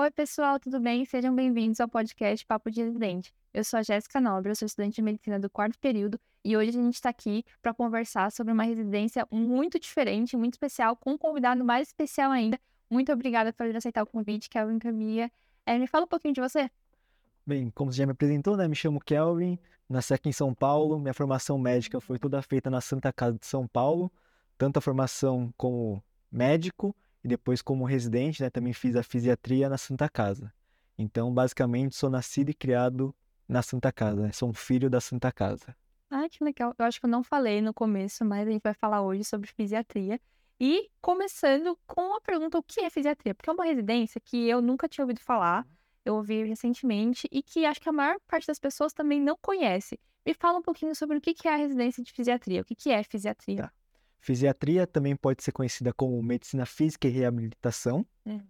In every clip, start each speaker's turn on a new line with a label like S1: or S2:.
S1: Oi, pessoal, tudo bem? Sejam bem-vindos ao podcast Papo de Residente. Eu sou a Jéssica Nobre, eu sou estudante de medicina do quarto período e hoje a gente está aqui para conversar sobre uma residência muito diferente, muito especial, com um convidado mais especial ainda. Muito obrigada por aceitar o convite, Kelvin Camilla. É, me fala um pouquinho de você.
S2: Bem, como você já me apresentou, né? Me chamo Kelvin, nasci aqui em São Paulo. Minha formação médica foi toda feita na Santa Casa de São Paulo, tanto a formação como médico e depois como residente, né? Também fiz a fisiatria na Santa Casa. Então, basicamente, sou nascido e criado na Santa Casa, né? Sou um filho da Santa Casa.
S1: Ah, que legal. Eu acho que eu não falei no começo, mas a gente vai falar hoje sobre fisiatria. E começando com a pergunta: o que é fisiatria? Porque é uma residência que eu nunca tinha ouvido falar, eu ouvi recentemente e que acho que a maior parte das pessoas também não conhece. Me fala um pouquinho sobre o que é a residência de fisiatria, o que é fisiatria.
S2: Tá. Fisiatria também pode ser conhecida como medicina física e reabilitação.
S1: É.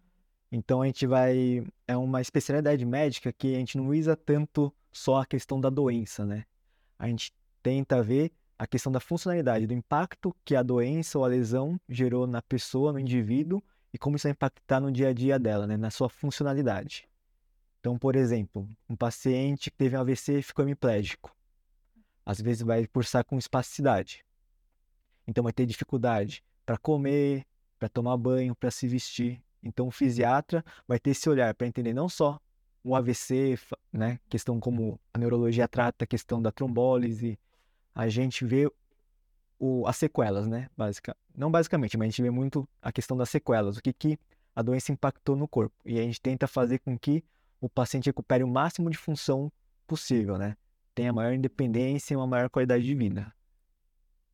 S2: Então a gente vai. É uma especialidade médica que a gente não usa tanto só a questão da doença, né? A gente tenta ver a questão da funcionalidade, do impacto que a doença ou a lesão gerou na pessoa, no indivíduo, e como isso vai impactar no dia a dia dela, né? Na sua funcionalidade. Então, por exemplo, um paciente que teve um AVC e ficou hemiplégico. Às vezes vai cursar com espasticidade. Então vai ter dificuldade para comer, para tomar banho, para se vestir. Então o fisiatra vai ter esse olhar para entender não só o AVC, né, questão como a neurologia trata a questão da trombólise, a gente vê o, as sequelas, né, básica, não basicamente, mas a gente vê muito a questão das sequelas, o que que a doença impactou no corpo. E a gente tenta fazer com que o paciente recupere o máximo de função possível, né? Tenha maior independência e uma maior qualidade de vida.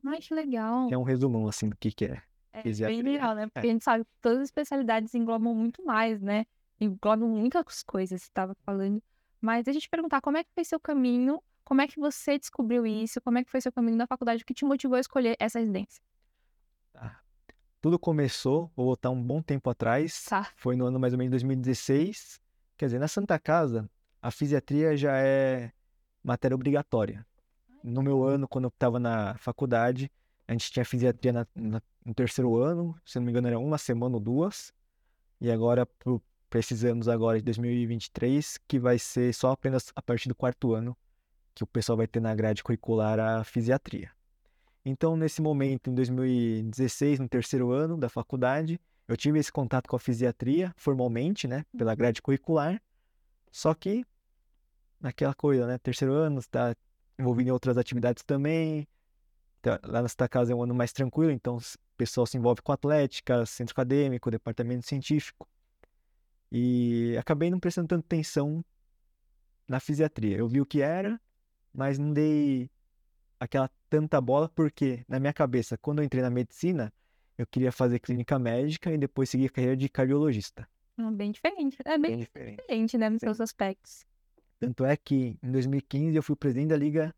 S1: Ai, que legal.
S2: É um resumão, assim, do que, que é.
S1: É bem legal, né?
S2: É.
S1: Porque a gente sabe que todas as especialidades englobam muito mais, né? Englobam muitas coisas, você estava falando. Mas deixa eu te perguntar, como é que foi seu caminho? Como é que você descobriu isso? Como é que foi seu caminho na faculdade? O que te motivou a escolher essa residência?
S2: Tá. Tudo começou, vou voltar um bom tempo atrás,
S1: Tá.
S2: foi no ano mais ou menos 2016. Quer dizer, na Santa Casa, a fisiatria já é matéria obrigatória. No meu ano, quando eu estava na faculdade, a gente tinha fisiatria na- na- no terceiro ano, se não me engano era uma semana ou duas. E agora, para esses anos agora de 2023, que vai ser só apenas a partir do quarto ano, que o pessoal vai ter na grade curricular a fisiatria. Então, nesse momento, em 2016, no terceiro ano da faculdade, eu tive esse contato com a fisiatria, formalmente, né, pela grade curricular. Só que, naquela coisa, né, terceiro ano, está envolvido em outras atividades também. Tá- Lá na Santa Casa é um ano mais tranquilo, então o pessoal se envolve com atlética, centro acadêmico, departamento científico. E acabei não prestando tanta atenção na fisiatria. Eu vi o que era, mas não dei aquela tanta bola, porque na minha cabeça, quando eu entrei na medicina, eu queria fazer clínica médica e depois seguir a carreira de cardiologista.
S1: Hum, Bem diferente. É bem
S2: Bem diferente.
S1: diferente, né? Nos seus aspectos.
S2: Tanto é que em 2015 eu fui presidente da Liga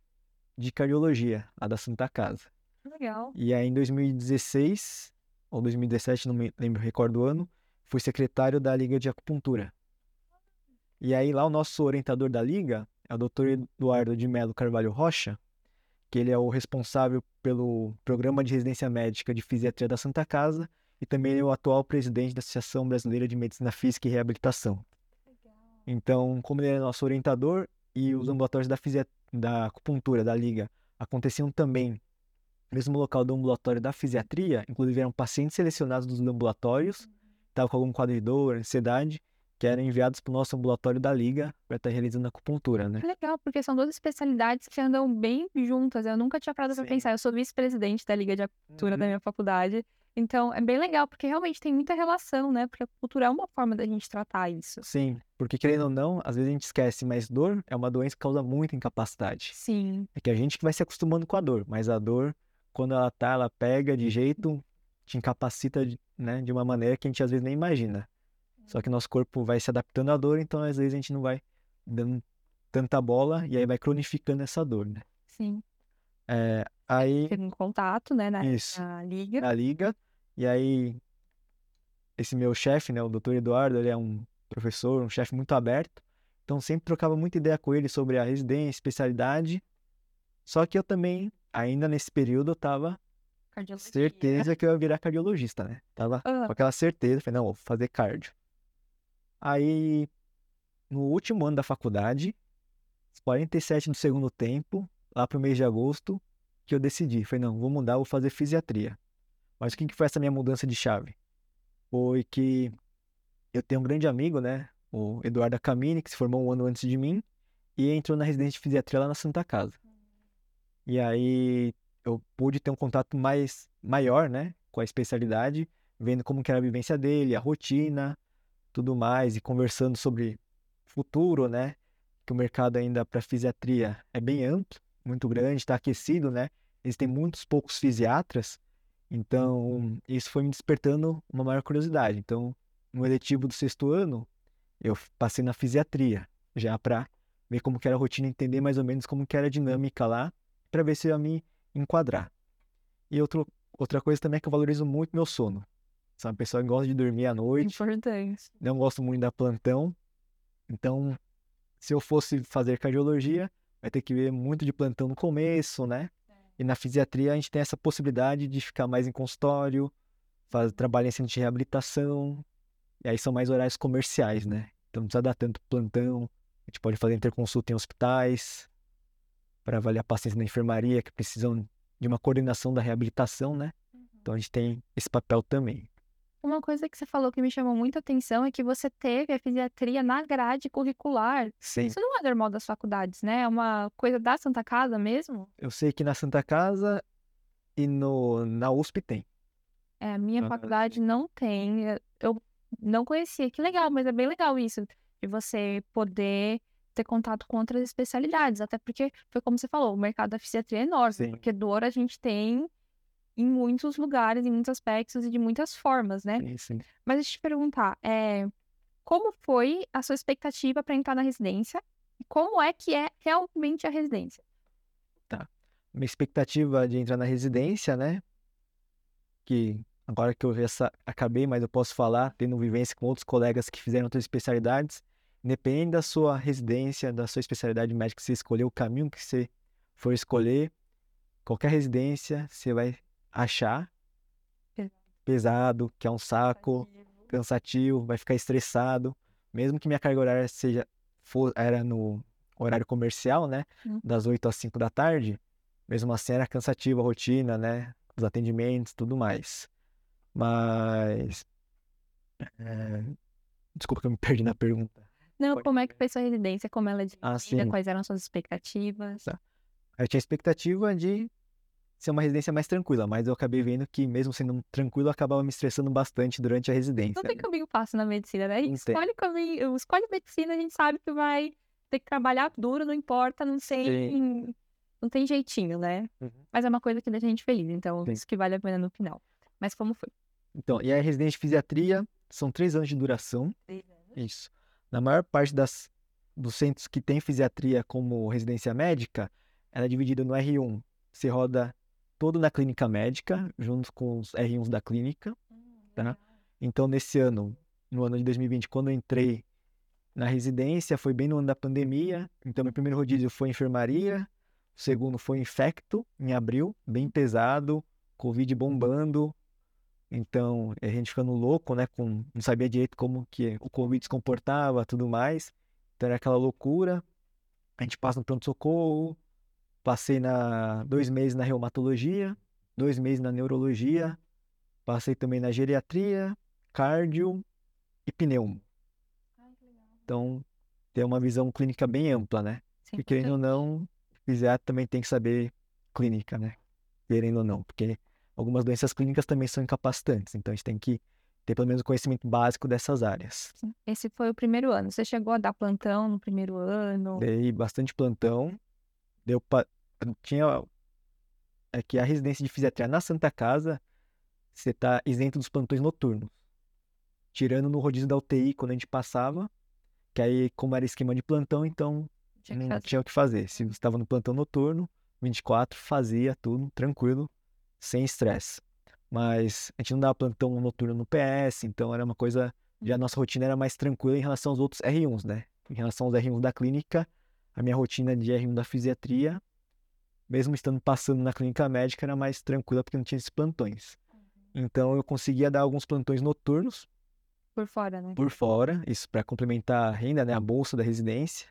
S2: de Cardiologia, lá da Santa Casa.
S1: Legal.
S2: E aí em 2016 ou 2017, não me lembro, recordo o ano, fui secretário da Liga de Acupuntura. E aí lá o nosso orientador da liga é o Dr. Eduardo de Melo Carvalho Rocha, que ele é o responsável pelo programa de residência médica de fisiatria da Santa Casa e também é o atual presidente da Associação Brasileira de Medicina Física e Reabilitação. Então, como ele é nosso orientador e os ambulatórios da, fisia... da acupuntura da liga aconteciam também no mesmo local do ambulatório da fisiatria, inclusive eram pacientes selecionados dos ambulatórios, estavam com algum quadro de dor, ansiedade, que eram enviados para o nosso ambulatório da liga para estar realizando acupuntura, né?
S1: Que legal, porque são duas especialidades que andam bem juntas. Eu nunca tinha parado
S2: Sim.
S1: pensar. Eu sou vice-presidente da Liga de Acupuntura da
S2: Uhum.
S1: minha faculdade. Então, é bem legal, porque realmente tem muita relação, né? Porque a acupuntura é uma forma da gente tratar isso.
S2: Sim, porque querendo ou não, às vezes a gente esquece, mas dor é uma doença que causa muita incapacidade.
S1: Sim,
S2: É que a gente que vai se acostumando com a dor, mas a dor, quando ela tá, ela pega de jeito, te incapacita, né, de uma maneira que a gente às vezes nem imagina. Só que nosso corpo vai se adaptando à dor, então às vezes a gente não vai dando tanta bola e aí vai cronificando essa dor, né?
S1: sim.
S2: É, aí,
S1: Teve um contato, né, na,
S2: isso,
S1: na liga.
S2: na liga, e aí esse meu chefe, né, o Dr. Eduardo, ele é um professor, um chefe muito aberto, então sempre trocava muita ideia com ele sobre a residência, especialidade. Só que eu também, ainda nesse período, eu tava
S1: Cardiologia.
S2: certeza que eu ia virar cardiologista, né? Tava
S1: Ah.
S2: com aquela certeza, falei, não, vou fazer cardio. Aí, no último ano da faculdade, 47 do segundo tempo, lá pro mês de agosto, que eu decidi. Falei, não, vou mudar, vou fazer fisiatria. Mas o que, foi essa minha mudança de chave? Foi que eu tenho um grande amigo, né? O Eduardo Camini, que se formou um ano antes de mim, e entrou na residência de fisiatria lá na Santa Casa. E aí eu pude ter um contato mais maior, né, com a especialidade, vendo como que era a vivência dele, a rotina, tudo mais, e conversando sobre futuro, né, que o mercado ainda para fisiatria é bem amplo, muito grande, está aquecido, né, existem muitos poucos fisiatras, então isso foi me despertando uma maior curiosidade. Então, no eletivo do sexto ano, eu passei na fisiatria, já para ver como que era a rotina, entender mais ou menos como que era a dinâmica lá, para ver se eu ia me enquadrar. E outro, outra coisa também é que eu valorizo muito meu sono. Sou uma pessoa que gosta de dormir à noite.
S1: Importante.
S2: Não gosto muito da plantão. Então, se eu fosse fazer cardiologia, vai ter que ver muito de plantão no começo, né? E na fisiatria a gente tem essa possibilidade de ficar mais em consultório, fazer, trabalhar em centro de reabilitação. E aí são mais horários comerciais, né? Então não precisa dar tanto plantão. A gente pode fazer interconsulta em hospitais para avaliar pacientes na enfermaria que precisam de uma coordenação da reabilitação, né? Então a gente tem esse papel também.
S1: Uma coisa que você falou que me chamou muita atenção é que você teve a fisiatria na grade curricular.
S2: Sim.
S1: Isso não é normal das faculdades, né? É uma coisa da Santa Casa mesmo?
S2: Eu sei que na Santa Casa e no, na USP tem.
S1: É, a minha
S2: Ah,
S1: faculdade não tem. Eu não conhecia. Que legal, mas é bem legal isso. De você poder ter contato com outras especialidades. Até porque, foi como você falou, o mercado da fisiatria é enorme.
S2: Sim.
S1: Porque dor a gente tem em muitos lugares, em muitos aspectos e de muitas formas, né?
S2: Sim, sim.
S1: Mas deixa eu te perguntar, é, como foi a sua expectativa para entrar na residência? E como é que é realmente a residência?
S2: Minha expectativa de entrar na residência, né? Que agora que eu já acabei, mas eu posso falar, tendo vivência com outros colegas que fizeram outras especialidades, independente da sua residência, da sua especialidade médica que você escolher, o caminho que você for escolher, qualquer residência você vai achar
S1: Pesado.
S2: pesado, que é um saco, cansativo, vai ficar estressado. Mesmo que minha carga horária seja for, era no horário comercial, né,
S1: Hum.
S2: das 8 às 5 da tarde, mesmo assim era cansativa a rotina, né, os atendimentos, tudo mais. Mas é, desculpa que eu me perdi na pergunta.
S1: Não,
S2: Pode
S1: como é que foi sua residência? Como ela é
S2: Ah,
S1: dividida?
S2: sim.
S1: Quais eram suas expectativas?
S2: Tá. Eu tinha expectativa de ser uma residência mais tranquila, mas eu acabei vendo que mesmo sendo tranquilo, eu acabava me estressando bastante durante a residência.
S1: Não tem
S2: né?
S1: caminho fácil na medicina, né? A gente escolhe caminho, escolhe medicina, a gente sabe que vai ter que trabalhar duro, não importa, não tem, não tem jeitinho, né?
S2: Uhum.
S1: Mas é uma coisa que deixa a gente feliz, então
S2: Sim.
S1: isso que vale a pena no final. Mas como foi?
S2: Então, e a residência de fisiatria são três anos de duração. Isso. Na maior parte das, dos centros que tem fisiatria como residência médica, ela é dividida no R1. Você roda todo na clínica médica, junto com os R1s da clínica. Tá. Então, nesse ano, no ano de 2020, quando eu entrei na residência, foi bem no ano da pandemia. Então, meu primeiro rodízio foi enfermaria, o segundo foi infecto, em abril, bem pesado, Covid bombando. Então, a gente ficando louco, né? Com, não sabia direito como que o Covid se comportava, tudo mais. Então, era aquela loucura. A gente passa no pronto-socorro. Passei na dois meses na reumatologia, dois meses na neurologia. Passei também na geriatria, cardio e pneumo. Então, tem uma visão clínica bem ampla, né?
S1: Sim,
S2: Porque querendo ou não, fisiatra também tem que saber clínica, né? Querendo ou não, porque algumas doenças clínicas também são incapacitantes, então a gente tem que ter pelo menos o conhecimento básico dessas áreas.
S1: Sim. Esse foi o primeiro ano. Você chegou a dar plantão no primeiro ano?
S2: Dei bastante plantão, deu. Tinha é que a residência de fisiatria na Santa Casa, você tá isento dos plantões noturnos. Tirando no rodízio da UTI quando a gente passava, que aí como era esquema de plantão, então
S1: Tinha
S2: não tinha o que fazer. Se você estava no plantão noturno, 24, fazia tudo tranquilo, sem estresse. Mas a gente não dava plantão noturno no PS, então era uma coisa. Já a nossa rotina era mais tranquila em relação aos outros R1s, né? Em relação aos R1s da clínica, a minha rotina de R1 da fisiatria, mesmo estando passando na clínica médica, era mais tranquila porque não tinha esses plantões. Então eu conseguia dar alguns plantões noturnos,
S1: Por fora, né?
S2: por fora, isso para complementar a renda, né, a bolsa da residência,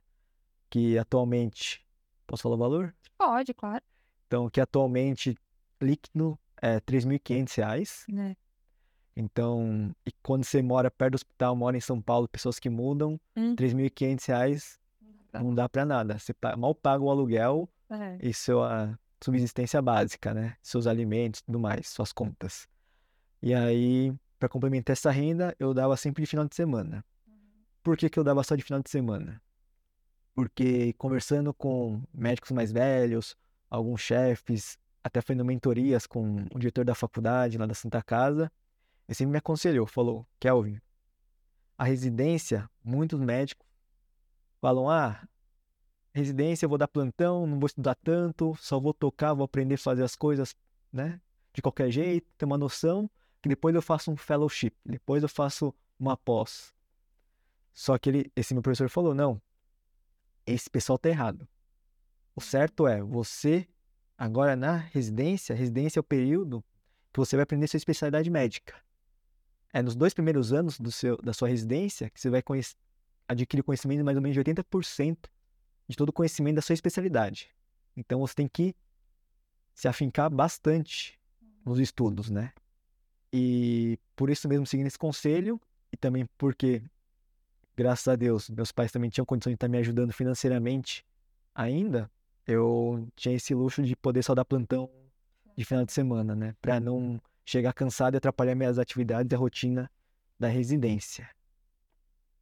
S2: que atualmente, posso falar o valor?
S1: Pode, claro.
S2: Então, que atualmente líquido é 3.500 reais.
S1: Né?
S2: Então, e quando você mora perto do hospital, mora em São Paulo, pessoas que mudam,
S1: Hum.
S2: 3.500 reais não dá para nada. Você mal paga o aluguel
S1: É.
S2: e sua subsistência básica, né? Seus alimentos, tudo mais, suas contas. E aí, para complementar essa renda, eu dava sempre de final de semana. Por que que eu dava só de final de semana? Porque conversando com médicos mais velhos, alguns chefes, até fazendo mentorias com o diretor da faculdade lá da Santa Casa, ele sempre me aconselhou, falou, Kelvin, a residência, muitos médicos falam, ah, residência, vou dar plantão, não vou estudar tanto, só vou tocar, vou aprender a fazer as coisas, né? De qualquer jeito, ter uma noção, que depois eu faço um fellowship, depois eu faço uma pós. Só que ele, esse meu professor falou, não, esse pessoal tá errado. O certo é você, agora na residência, residência é o período que você vai aprender sua especialidade médica. É nos dois primeiros anos do seu, da sua residência que você vai conhec- adquirir conhecimento mais ou menos de 80% de todo o conhecimento da sua especialidade. Então você tem que se afincar bastante nos estudos, né? E por isso mesmo seguindo esse conselho e também porque graças a Deus meus pais também tinham condição de estar me ajudando financeiramente ainda, eu tinha esse luxo de poder só dar plantão de final de semana, né? Para não chegar cansado e atrapalhar minhas atividades e a rotina da residência.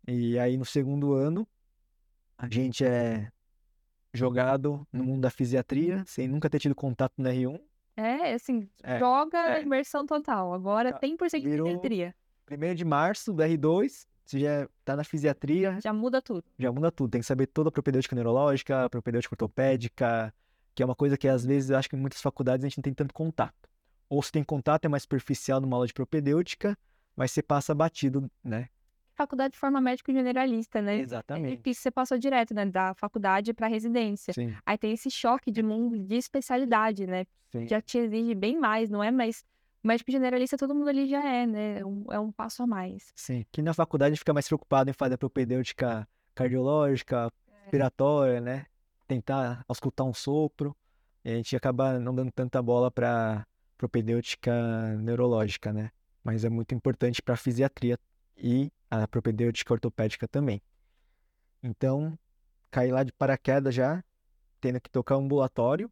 S2: E aí no segundo ano a gente é jogado no mundo da fisiatria, sem nunca ter tido contato no R1.
S1: É, assim,
S2: É,
S1: joga
S2: é.
S1: imersão total. Agora
S2: Tá,
S1: 100% de
S2: virou-
S1: psiquiatria.
S2: Primeiro de março do R2, você já tá na fisiatria,
S1: Já muda tudo.
S2: já muda tudo. Tem que saber toda a propedêutica neurológica, propedêutica ortopédica, que é uma coisa que às vezes eu acho que em muitas faculdades a gente não tem tanto contato. Ou se tem contato, é mais superficial numa aula de propedêutica, mas você passa batido, né?
S1: Faculdade forma médico generalista, né? É
S2: Exatamente.
S1: difícil, você passou direto, né? Da faculdade pra residência.
S2: Sim,
S1: Aí tem esse choque de mundo de especialidade, né?
S2: sim.
S1: Já te exige bem mais, não é? Mas médico generalista todo mundo ali já é, né? É um, é um passo a mais.
S2: Sim, que na faculdade a gente fica mais preocupado em fazer a propedêutica cardiológica, respiratória, né? Tentar auscultar um sopro. E a gente acaba não dando tanta bola para propedêutica neurológica, né? Mas é muito importante para a fisiatria e a propedêutica ortopédica também. Então, caí lá de paraquedas já, tendo que tocar ambulatório.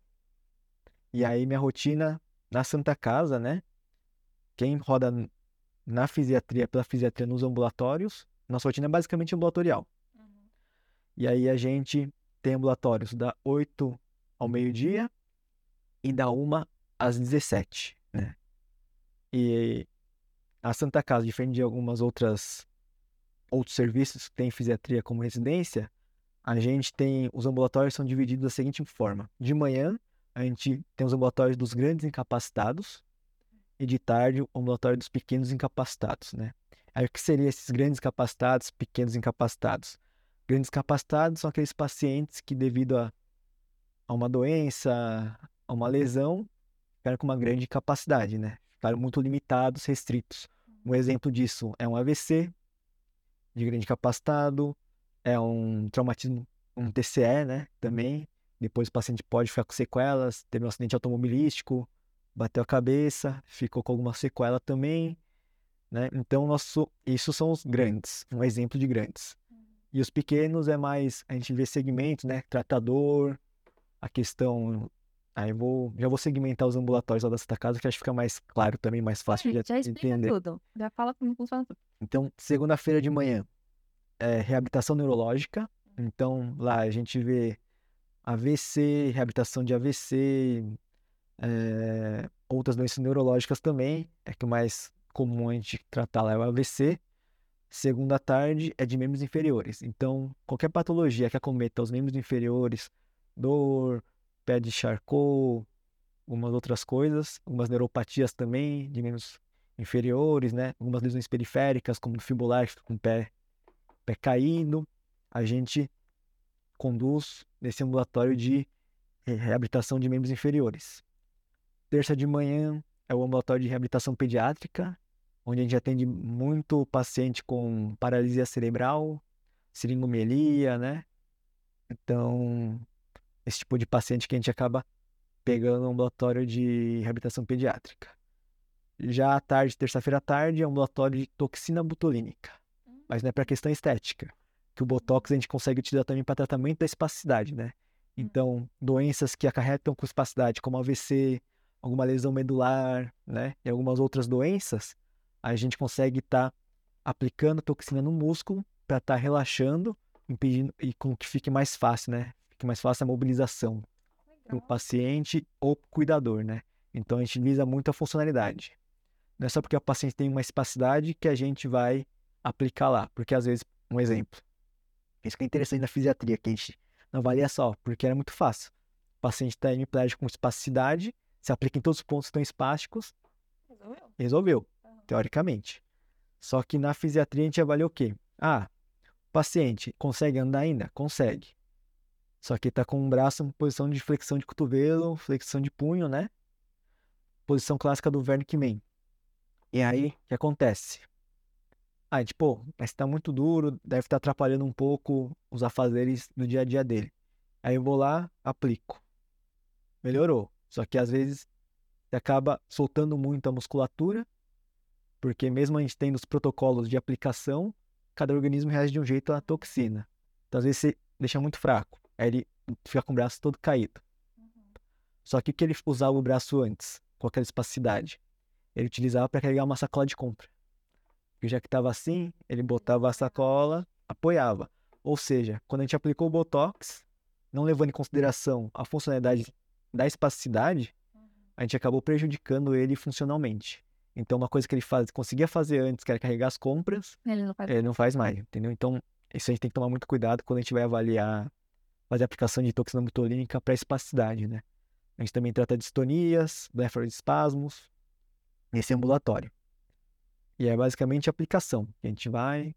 S2: E aí minha rotina na Santa Casa, né? Quem roda na fisiatria, pela fisiatria nos ambulatórios, nossa rotina é basicamente ambulatorial. E aí a gente tem ambulatórios da 8 ao meio-dia e da 1 às 17, né? E a Santa Casa, diferente de algumas outras outros serviços que tem fisiatria como residência, a gente tem os ambulatórios são divididos da seguinte forma: de manhã a gente tem os ambulatórios dos grandes incapacitados e de tarde o ambulatório dos pequenos incapacitados, né? Aí o que seriam esses grandes incapacitados, pequenos incapacitados? Grandes incapacitados são aqueles pacientes que devido a, a uma doença, a uma lesão, ficaram com uma grande incapacidade, né? Ficaram muito limitados, restritos. Um exemplo disso é um AVC de grande incapacitado, é um traumatismo, um TCE, né? Também. Depois o paciente pode ficar com sequelas, teve um acidente automobilístico, bateu a cabeça, ficou com alguma sequela também, né? Então, nosso, isso são os grandes, um exemplo de grandes. E os pequenos é mais, a gente vê segmentos, né? Tratador, a questão. Aí vou, já vou segmentar os ambulatórios lá da Santa Casa, que acho que fica mais claro também, mais fácil de
S1: já
S2: entender.
S1: tudo. Já fala como funciona tudo.
S2: Então, segunda-feira de manhã é reabilitação neurológica. Então, lá a gente vê AVC, reabilitação de AVC, é, outras doenças neurológicas também. É que o mais comum a gente tratar lá é o AVC. Segunda tarde é de membros inferiores. Então, qualquer patologia que acometa os membros inferiores, dor, pé de Charcot, algumas outras coisas, algumas neuropatias também de membros inferiores, né? Algumas lesões periféricas, como fibular, que fica com o pé, pé caído. A gente conduz nesse ambulatório de eh, reabilitação de membros inferiores. Terça de manhã é o ambulatório de reabilitação pediátrica. onde a gente atende muito paciente com paralisia cerebral, seringomelia, né? Então, esse tipo de paciente que a gente acaba pegando no ambulatório de reabilitação pediátrica. Já à tarde, terça-feira à tarde, é um ambulatório de toxina botulínica. Mas não é para questão estética, que o botox a gente consegue utilizar também para tratamento da espasticidade, né? Então, doenças que acarretam com espasticidade, como AVC, alguma lesão medular, né? E algumas outras doenças, a gente consegue estar tá aplicando toxina no músculo para estar tá relaxando, impedindo e com que fique mais fácil, né? Fique mais fácil a mobilização para o paciente ou cuidador, né? Então a gente visa muito a funcionalidade. Não é só porque o paciente tem uma espacidade que a gente vai aplicar lá, porque às vezes, um exemplo, isso que é interessante na fisiatria, que a gente não avalia só, porque era muito fácil. O paciente está hemiplégico com espasticidade, se aplica em todos os pontos que estão espásticos, resolveu. Resolveu, uhum. teoricamente. Só que na fisiatria a gente avalia o quê? Ah, o paciente consegue andar ainda? Consegue. Só que está com um braço em posição de flexão de cotovelo, flexão de punho, né? Posição clássica do Wernicke E aí, o que acontece? Gente, pô, mas tá muito duro, deve estar tá atrapalhando um pouco os afazeres no dia a dia dele. Aí eu vou lá, aplico. Melhorou. Só que às vezes você acaba soltando muito a musculatura, porque mesmo a gente tendo os protocolos de aplicação, cada organismo reage de um jeito à toxina. Então às vezes você deixa muito fraco. Aí ele fica com o braço todo caído. Uhum. Só que o que ele usava o braço antes, com aquela espacidade? Ele utilizava para carregar uma sacola de compra. Porque já que estava assim, ele botava a sacola, apoiava. Ou seja, quando a gente aplicou o Botox, não levando em consideração a funcionalidade da espasticidade, uhum. a gente acabou prejudicando ele funcionalmente. Então, uma coisa que ele faz, conseguia fazer antes, que era carregar as compras,
S1: ele não faz,
S2: ele não faz mais, entendeu? Então, isso a gente tem que tomar muito cuidado quando a gente vai avaliar fazer aplicação de toxina botulínica para espasticidade, né? A gente também trata distonias, espasmos nesse ambulatório. E é basicamente a aplicação. A gente vai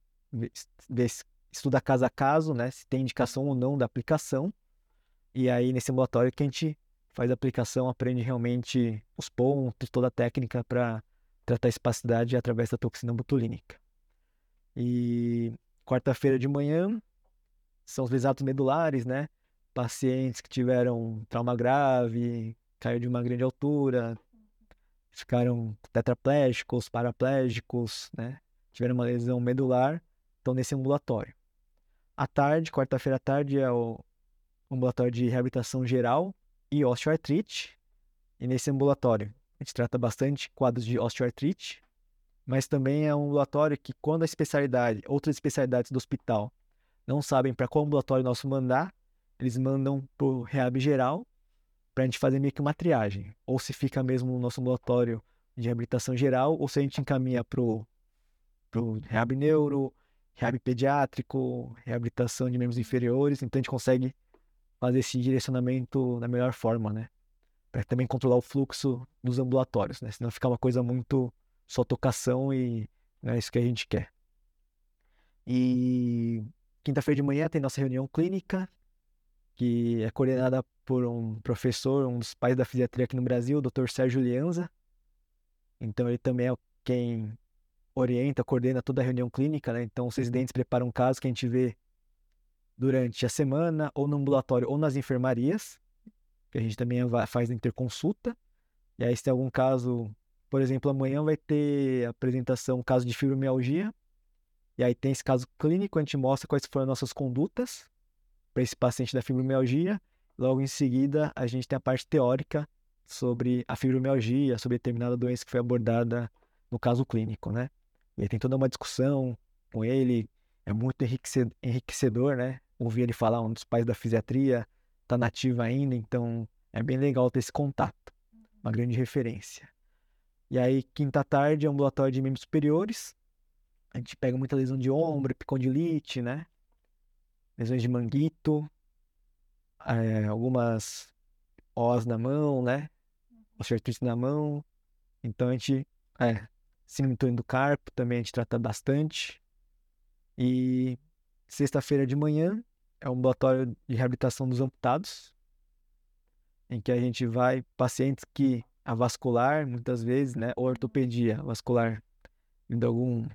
S2: estuda caso a caso, né? Se tem indicação ou não da aplicação. E aí, nesse ambulatório que a gente faz a aplicação, aprende realmente os pontos, toda a técnica para tratar a espasticidade através da toxina botulínica. E quarta-feira de manhã, são os lisados medulares, né? Pacientes que tiveram trauma grave, caiu de uma grande altura, ficaram tetraplégicos, paraplégicos, né? Tiveram uma lesão medular, estão nesse ambulatório. À tarde, quarta-feira à tarde, é o ambulatório de reabilitação geral e osteoartrite. E nesse ambulatório, a gente trata bastante quadros de osteoartrite, mas também é um ambulatório que, quando a especialidade, outras especialidades do hospital não sabem para qual ambulatório nosso mandar, eles mandam para o Reab geral para a gente fazer meio que uma triagem. Ou se fica mesmo no nosso ambulatório de reabilitação geral, ou se a gente encaminha para o Reab neuro, Reab pediátrico, reabilitação de membros inferiores. Então a gente consegue fazer esse direcionamento da melhor forma, né? Para também controlar o fluxo dos ambulatórios, né? Senão fica uma coisa muito só tocação e não é isso que a gente quer. E Quinta-feira de manhã tem nossa reunião clínica, que é coordenada por um professor, um dos pais da fisiatria aqui no Brasil, o Dr. Sérgio Lianza. Então ele também é quem orienta, coordena toda a reunião clínica, né? Então os residentes preparam um caso que a gente vê durante a semana, ou no ambulatório, ou nas enfermarias, que a gente também faz interconsulta. E aí se tem algum caso, por exemplo, amanhã vai ter apresentação, caso de fibromialgia, e aí tem esse caso clínico, a gente mostra quais foram as nossas condutas para esse paciente da fibromialgia. Logo em seguida, a gente tem a parte teórica sobre a fibromialgia, sobre determinada doença que foi abordada no caso clínico, né? E aí tem toda uma discussão com ele, é muito enriquecedor, né? Ouvir ele falar, um dos pais da fisiatria, tá nativo ainda, então é bem legal ter esse contato, uma grande referência. E aí, quinta tarde, ambulatório de membros superiores, a gente pega muita lesão de ombro, epicondilite, né? Lesões de manguito, é, algumas os na mão, né? Osteoartrite na mão. Então a gente, é, síndrome do carpo também a gente trata bastante. E sexta-feira de manhã é um ambulatório de reabilitação dos amputados, em que a gente vai pacientes que a vascular, muitas vezes, né, ou ortopedia vascular de algum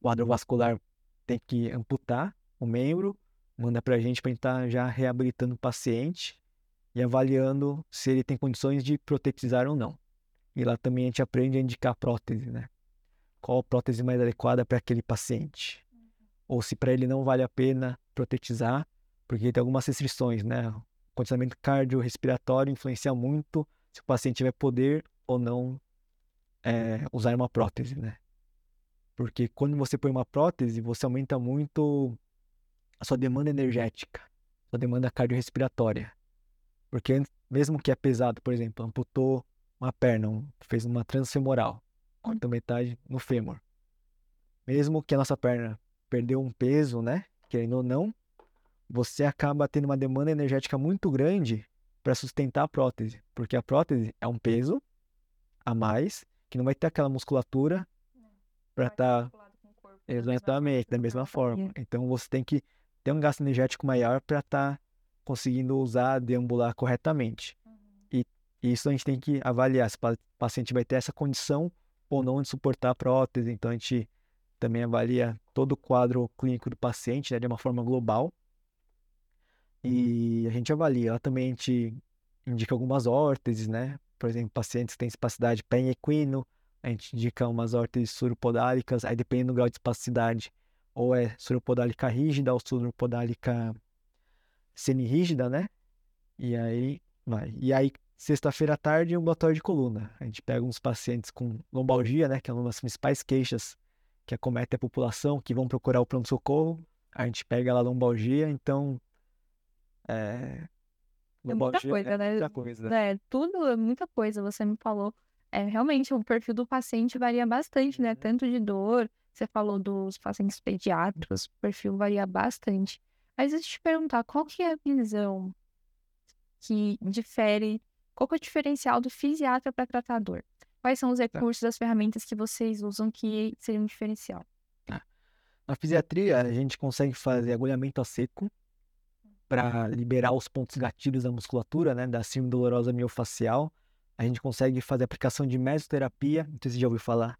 S2: quadro vascular, tem que amputar o membro, manda para a gente para estar já reabilitando o paciente e avaliando se ele tem condições de protetizar ou não. E lá também a gente aprende a indicar prótese, né? Qual a prótese mais adequada para aquele paciente. Ou se para ele não vale a pena protetizar, porque tem algumas restrições, né? O condicionamento cardiorrespiratório influencia muito se o paciente vai poder ou não é, usar uma prótese, né? Porque quando você põe uma prótese, você aumenta muito a sua demanda energética, a sua demanda cardiorrespiratória. Porque mesmo que é pesado, por exemplo, amputou uma perna, fez uma transfemoral, cortou metade no fêmur. Mesmo que a nossa perna perdeu um peso, né? Querendo ou não, você acaba tendo uma demanda energética muito grande para sustentar a prótese, porque a prótese é um peso a mais que não vai ter aquela musculatura para estar tá... exatamente da mesma forma. Então você tem que ter um gasto energético maior para estar tá conseguindo usar, deambular corretamente. Uhum. E isso a gente tem que avaliar se o paciente vai ter essa condição ou não de suportar a prótese. Então a gente também avalia todo o quadro clínico do paciente né, de uma forma global. E a gente avalia. Ela também a gente indica algumas órteses, né? Por exemplo, pacientes que têm espacidade pé-equino, a gente indica umas órteses suropodálicas, aí dependendo do grau de espasticidade, ou é suropodálica rígida ou suropodálica semi-rígida, né? E aí vai. E aí, sexta-feira à tarde, ambulatório de coluna. A gente pega uns pacientes com lombalgia, né? Que é uma das principais queixas que acomete a população, que vão procurar o pronto-socorro. A gente pega lá a lombalgia, então. É,
S1: é muita coisa, é né? Muita coisa. É, tudo, é muita coisa, você me falou. É, realmente, o perfil do paciente varia bastante, né? Uhum. Tanto de dor, você falou dos pacientes pediátricos, o perfil varia bastante. Mas deixa eu te perguntar, qual que é a visão que difere, qual que é o diferencial do fisiatra para tratador? Quais são os tá. recursos, as ferramentas que vocês usam que seriam um diferencial?
S2: Tá. Na fisiatria, a gente consegue fazer agulhamento a seco para liberar os pontos gatilhos da musculatura, né, da síndrome dolorosa miofacial. A gente consegue fazer aplicação de mesoterapia, não sei se já ouviu falar.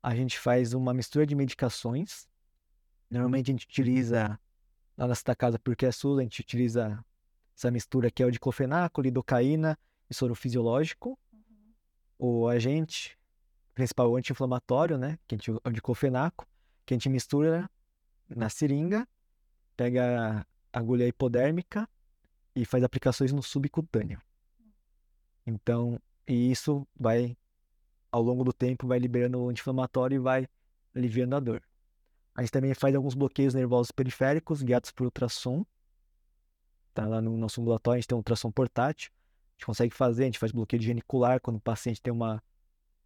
S2: A gente faz uma mistura de medicações. Normalmente a gente utiliza lá na Santa Casa porque é SUS, a gente utiliza essa mistura que é o diclofenaco, lidocaína e soro fisiológico. Uhum. O agente principal anti-inflamatório, né, que a gente, é o diclofenaco, que a gente mistura na seringa, pega a agulha hipodérmica e faz aplicações no subcutâneo. Então, e isso vai, ao longo do tempo, vai liberando o anti-inflamatório e vai aliviando a dor. A gente também faz alguns bloqueios nervosos periféricos guiados por ultrassom. Tá lá no nosso ambulatório, a gente tem um ultrassom portátil. A gente consegue fazer, a gente faz bloqueio genicular quando o paciente tem uma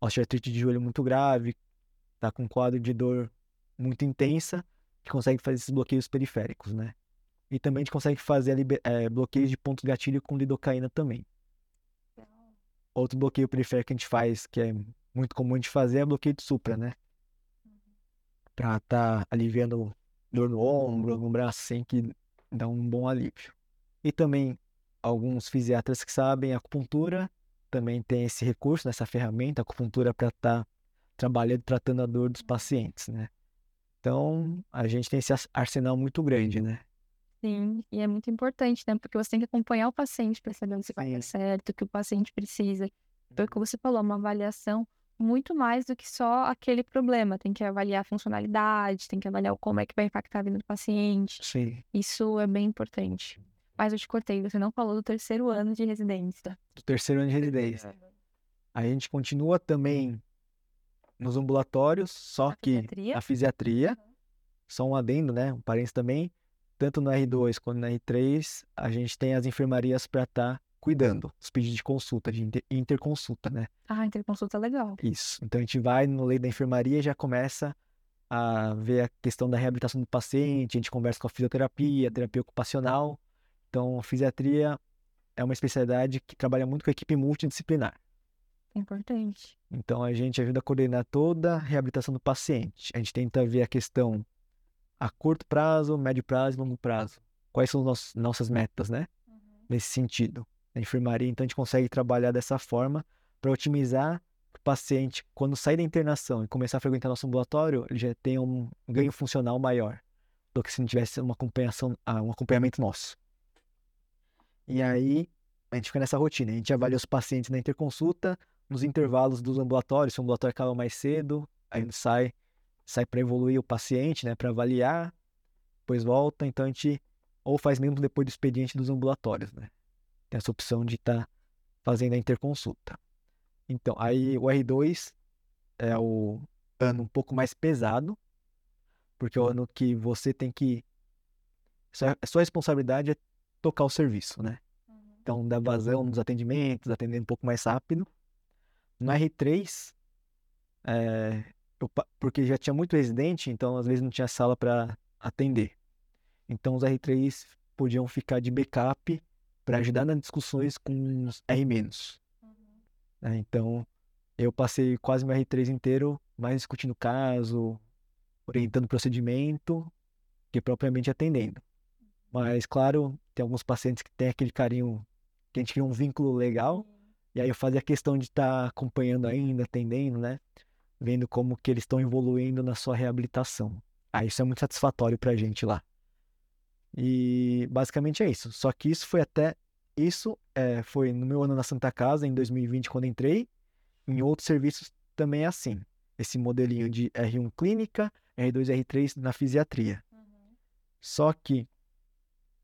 S2: osteoartrite de joelho muito grave, tá com um quadro de dor muito intensa, gente consegue fazer esses bloqueios periféricos, né? E também a gente consegue fazer é, bloqueios de ponto gatilho com lidocaína também. Outro bloqueio periférico que a gente faz, que é muito comum gente fazer, é bloqueio de supra, né? para estar tá aliviando dor no ombro, no braço, assim, que dá um bom alívio. E também alguns fisiatras que sabem, acupuntura também tem esse recurso, nessa ferramenta, a acupuntura para estar tá trabalhando, tratando a dor dos pacientes, né? Então, a gente tem esse arsenal muito grande, né?
S1: Sim, e é muito importante, né? Porque você tem que acompanhar o paciente para saber se vai dar certo, o que o paciente precisa. Foi como você falou, uma avaliação muito mais do que só aquele problema. Tem que avaliar a funcionalidade, tem que avaliar como é que vai impactar a vida do paciente.
S2: Sim.
S1: Isso é bem importante. Mas eu te cortei, você não falou do terceiro ano de residência.
S2: Do terceiro ano de residência. A gente continua também nos ambulatórios, só a que fisiatria. a fisiatria, uhum. só um adendo, né? Um parênteses também, tanto no R2 quanto no R3, a gente tem as enfermarias para estar tá cuidando os pedidos de consulta, de inter, interconsulta, né?
S1: Ah, interconsulta é legal.
S2: Isso. Então a gente vai no lei da enfermaria e já começa a ver a questão da reabilitação do paciente, a gente conversa com a fisioterapia, a terapia ocupacional. Então, a fisiatria é uma especialidade que trabalha muito com a equipe multidisciplinar.
S1: Importante.
S2: Então, a gente ajuda a coordenar toda a reabilitação do paciente. A gente tenta ver a questão a curto prazo, médio prazo e longo prazo. Quais são as nossas metas, né? Uhum. Nesse sentido na enfermaria, então a gente consegue trabalhar dessa forma para otimizar, o paciente, quando sair da internação e começar a frequentar nosso ambulatório, ele já tem um ganho funcional maior do que se não tivesse uma acompanhação, ah, um acompanhamento nosso. E aí, a gente fica nessa rotina. A gente avalia os pacientes na interconsulta, nos intervalos dos ambulatórios, se o ambulatório acaba mais cedo, aí ele sai, sai para evoluir o paciente, né, para avaliar, depois volta, então a gente ou faz mesmo depois do expediente dos ambulatórios, né? Tem essa opção de estar tá fazendo a interconsulta. Então, aí o R2 é o ano um pouco mais pesado, porque é o ano que você tem que. A sua responsabilidade é tocar o serviço, né? Uhum. Então, dar vazão nos atendimentos, atender um pouco mais rápido. No R3, é, eu, porque já tinha muito residente, então às vezes não tinha sala para atender. Então, os R3 podiam ficar de backup para ajudar nas discussões com os R-. Uhum. É, então, eu passei quase meu R3 inteiro mais discutindo caso, orientando o procedimento, que propriamente atendendo. Mas, claro, tem alguns pacientes que têm aquele carinho, que a gente cria um vínculo legal, e aí eu fazia questão de estar tá acompanhando ainda, atendendo, né? Vendo como que eles estão evoluindo na sua reabilitação. Aí isso é muito satisfatório pra gente lá. E basicamente é isso. Só que isso foi até. Isso é, foi no meu ano na Santa Casa, em 2020, quando entrei. Em outros serviços também é assim. Esse modelinho de R1 clínica, R2 R3 na fisiatria. Uhum. Só que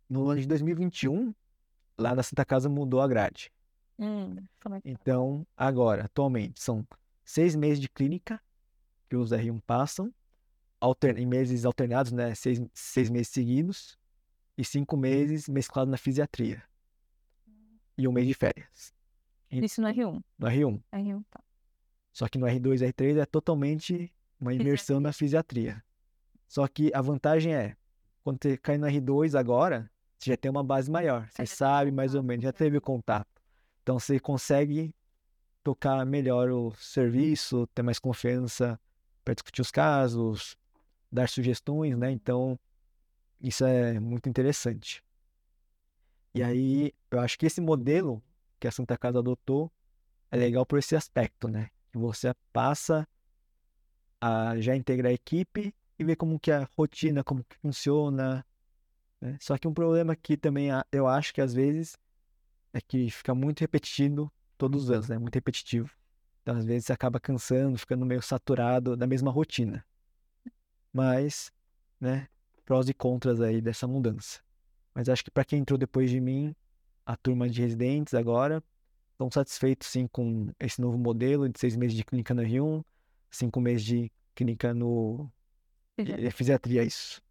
S2: no ano de 2021, lá na Santa Casa mudou a grade.
S1: Hum, é que...
S2: Então, agora, atualmente, são seis meses de clínica que os R1 passam, alter... em meses alternados, né? Seis, seis meses seguidos, e cinco meses mesclado na fisiatria. E um mês de férias.
S1: Isso no R1.
S2: No R1.
S1: R1, tá.
S2: Só que no R2 e R3 é totalmente uma imersão na fisiatria. Só que a vantagem é, quando você cai no R2 agora, você já tem uma base maior. Você sabe mais ou menos, já teve contato. Então você consegue tocar melhor o serviço, ter mais confiança para discutir os casos, dar sugestões, né? Então isso é muito interessante. E aí, eu acho que esse modelo que a Santa Casa adotou é legal por esse aspecto, né? Você passa a já integrar a equipe e ver como que é a rotina, como que funciona. Né? Só que um problema que também eu acho que às vezes é que fica muito repetido todos os anos, né? Muito repetitivo. Então, às vezes, você acaba cansando, ficando meio saturado da mesma rotina. Mas, né? prós e contras aí dessa mudança. Mas acho que para quem entrou depois de mim, a turma de residentes agora, estão satisfeitos sim com esse novo modelo de seis meses de clínica no R1, cinco meses de clínica no é fisiatria, isso.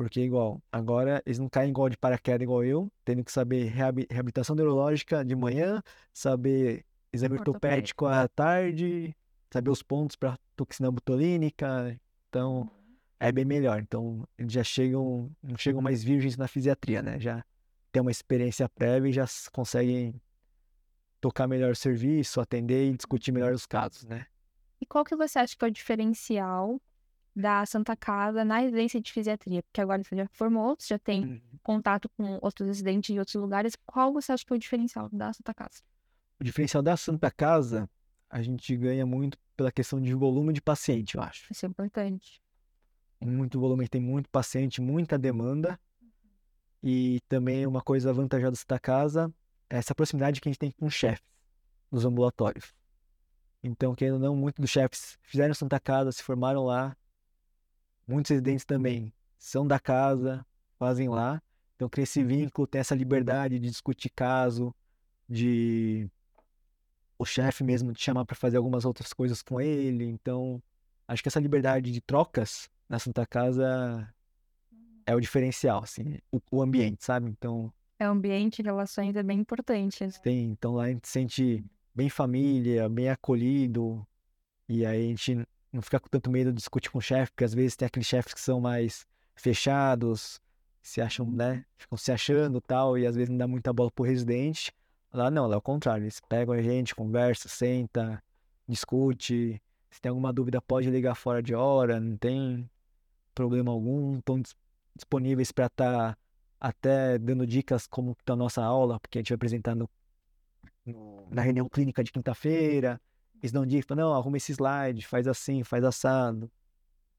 S2: Porque igual, agora eles não caem igual de paraquedas igual eu, tendo que saber reabilitação neurológica de manhã, saber exame ortopédico à tarde, saber os pontos para toxina botulínica. Então, é bem melhor. Então, eles já chegam, não chegam mais virgens na fisiatria, né? Já tem uma experiência prévia e já conseguem tocar melhor o serviço, atender e discutir melhor os casos, né?
S1: E qual que você acha que é o diferencial da Santa Casa na residência de fisiatria? Porque agora você já formou, você já tem uhum. contato com outros residentes de outros lugares. Qual você acha que é o diferencial da Santa Casa?
S2: O diferencial da Santa Casa, a gente ganha muito pela questão de volume de paciente, eu acho.
S1: Isso é importante
S2: muito volume, tem muito paciente, muita demanda. E também uma coisa vantajosa desta casa é essa proximidade que a gente tem com os chefes nos ambulatórios. Então, querendo ou não, muitos dos chefes fizeram Santa Casa, se formaram lá. Muitos residentes também são da casa, fazem lá. Então, cria esse vínculo, tem essa liberdade de discutir caso, de o chefe mesmo te chamar para fazer algumas outras coisas com ele. Então, acho que essa liberdade de trocas na Santa Casa é o diferencial, assim, o, o ambiente, sabe? Então.
S1: É, o ambiente, relações é bem importante. Né?
S2: Tem, então lá a gente se sente bem família, bem acolhido, e aí a gente não fica com tanto medo de discutir com o chefe, porque às vezes tem aqueles chefes que são mais fechados, se acham, né? Ficam se achando tal, e às vezes não dá muita bola pro residente. Lá não, lá é o contrário, eles pegam a gente, conversa, senta, discute. Se tem alguma dúvida, pode ligar fora de hora, não tem problema algum, estão disponíveis para estar tá até dando dicas como está a nossa aula, porque a gente vai apresentar no, na reunião clínica de quinta-feira. Eles dão dica, não, arruma esse slide, faz assim, faz assado.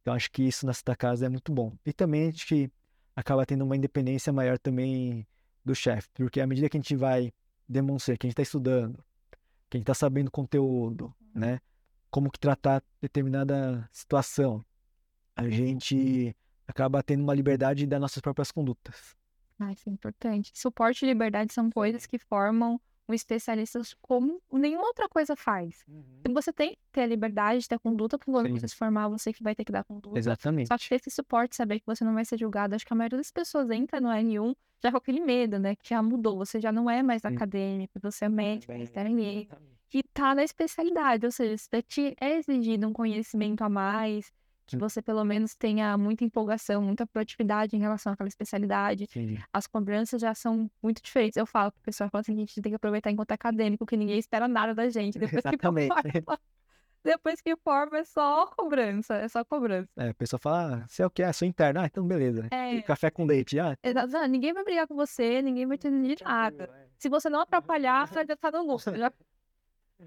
S2: Então acho que isso na Santa Casa é muito bom. E também a gente acaba tendo uma independência maior também do chefe, porque à medida que a gente vai demonstrar que a gente está estudando, que a gente está sabendo conteúdo, né? Como que tratar determinada situação, a gente acaba tendo uma liberdade das nossas próprias condutas.
S1: Ah, isso é importante. Suporte e liberdade são coisas que formam um especialista como nenhuma outra coisa faz. Uhum. Você tem que ter a liberdade de ter conduta, porque quando você se formar, você que vai ter que dar conduta.
S2: Exatamente.
S1: Só que ter esse suporte, saber que você não vai ser julgado. Acho que a maioria das pessoas entra no R1 já com aquele medo, né? Que já mudou. Você já não é mais Sim. acadêmico, você é médico, você é médico. E tá na especialidade, ou seja, é exigido um conhecimento a mais, que você pelo menos tenha muita empolgação, muita proatividade em relação àquela especialidade. Sim. As cobranças já são muito diferentes. Eu falo pro pessoal falo assim, a gente tem que aproveitar enquanto é acadêmico, que ninguém espera nada da gente. Depois Exatamente. que forma, depois que forma é só cobrança, é só cobrança.
S2: É, a pessoa fala, ah, você é o que? É, sou interno. Ah, então beleza. É. Café com leite, ah.
S1: Exato. Não, ninguém vai brigar com você, ninguém vai te exigir nada. É. Se você não atrapalhar, você já tá no lucro. Já...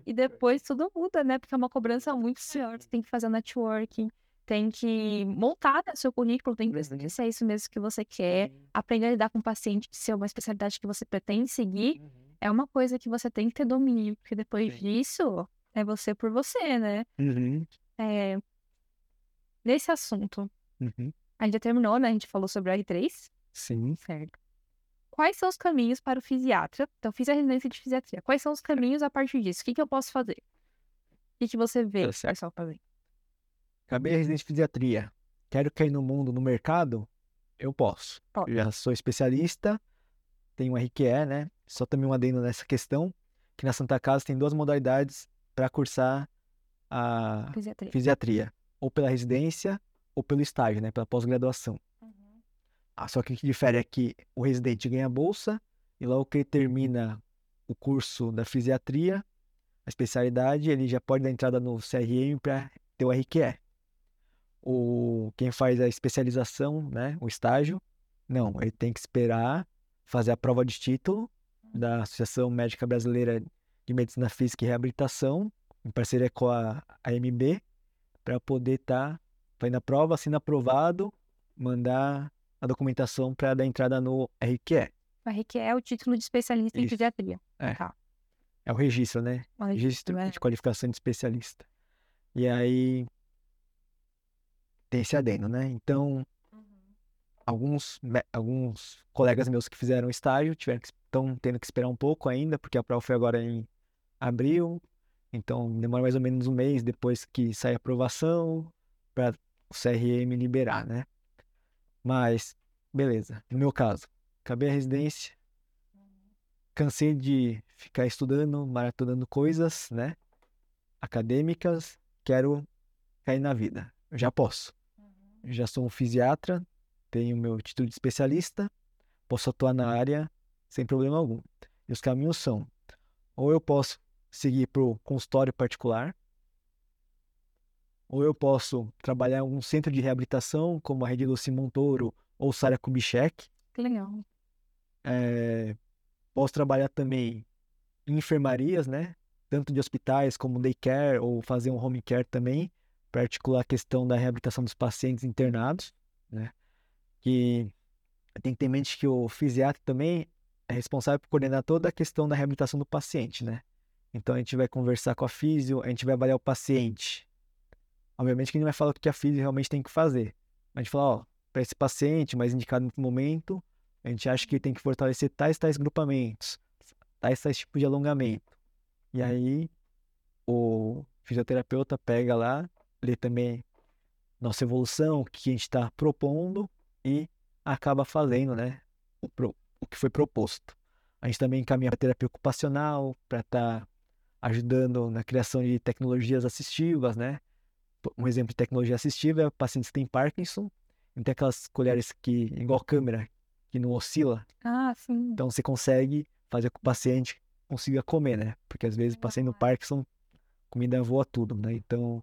S1: E depois tudo muda, né? Porque é uma cobrança muito maior. Você tem que fazer networking tem que montar seu currículo, tem que ver se é isso mesmo que você quer, aprender a lidar com o paciente, se é uma especialidade que você pretende seguir, uhum. é uma coisa que você tem que ter domínio, porque depois Sim. disso é você por você, né?
S2: Uhum.
S1: É... Nesse assunto,
S2: uhum.
S1: a gente já terminou, né? A gente falou sobre a R3.
S2: Sim.
S1: Certo. Quais são os caminhos para o fisiatra? Então, fiz a residência de fisiatria. Quais são os caminhos a partir disso? O que, que eu posso fazer? O que, que você vê, tá pessoal, fazer?
S2: Acabei a residência de pediatria. Quero cair no mundo, no mercado? Eu posso. Eu já sou especialista, tenho um RQE, né? Só também um adendo nessa questão, que na Santa Casa tem duas modalidades para cursar a
S1: fisiatria.
S2: fisiatria. Ou pela residência, ou pelo estágio, né? Pela pós-graduação. Uhum. Ah, só que o que difere é que o residente ganha bolsa e logo que ele termina o curso da fisiatria, a especialidade, ele já pode dar entrada no CRM para ter o RQE o quem faz a especialização, né, o estágio, não, ele tem que esperar fazer a prova de título da Associação Médica Brasileira de Medicina Física e Reabilitação, em parceria com a AMB, para poder estar tá fazendo a prova, sendo aprovado, mandar a documentação para dar entrada no RQE.
S1: O RQE é o título de especialista Isso. em pediatria.
S2: É. Tá. é o registro, né?
S1: O registro,
S2: registro é. de qualificação de especialista. E aí, tem esse adendo, né? Então, uhum. alguns, alguns colegas meus que fizeram estágio tiveram que, estão tendo que esperar um pouco ainda, porque a prova foi agora em abril, então demora mais ou menos um mês depois que sai a aprovação para o CRM liberar, né? Mas, beleza. No meu caso, acabei a residência, cansei de ficar estudando, maratonando coisas, né? Acadêmicas, quero cair na vida. Eu já posso já sou um fisiatra, tenho meu título de especialista, posso atuar na área sem problema algum. E os caminhos são: ou eu posso seguir para o consultório particular, ou eu posso trabalhar em um centro de reabilitação, como a Rede Luci Montoro ou Sara Kubitschek.
S1: Que legal.
S2: É, posso trabalhar também em enfermarias, né? Tanto de hospitais como daycare ou fazer um home care também para articular a questão da reabilitação dos pacientes internados, né? Que tem que ter em mente que o fisiatra também é responsável por coordenar toda a questão da reabilitação do paciente, né? Então a gente vai conversar com a físio, a gente vai avaliar o paciente. Obviamente que a gente vai falar o que a físio realmente tem que fazer. A gente fala, ó, para esse paciente mais indicado no momento, a gente acha que tem que fortalecer tais tais grupamentos, tais tais tipos de alongamento. E aí o fisioterapeuta pega lá ler também nossa evolução, o que a gente está propondo e acaba fazendo, né, o, pro, o que foi proposto. A gente também encaminha para terapia ocupacional, para estar tá ajudando na criação de tecnologias assistivas, né? Um exemplo de tecnologia assistiva é pacientes que têm Parkinson, tem aquelas colheres que, igual câmera, que não oscila.
S1: Ah, sim.
S2: Então você consegue fazer com que o paciente consiga comer, né? Porque às vezes o paciente no Parkinson, comida voa tudo, né? Então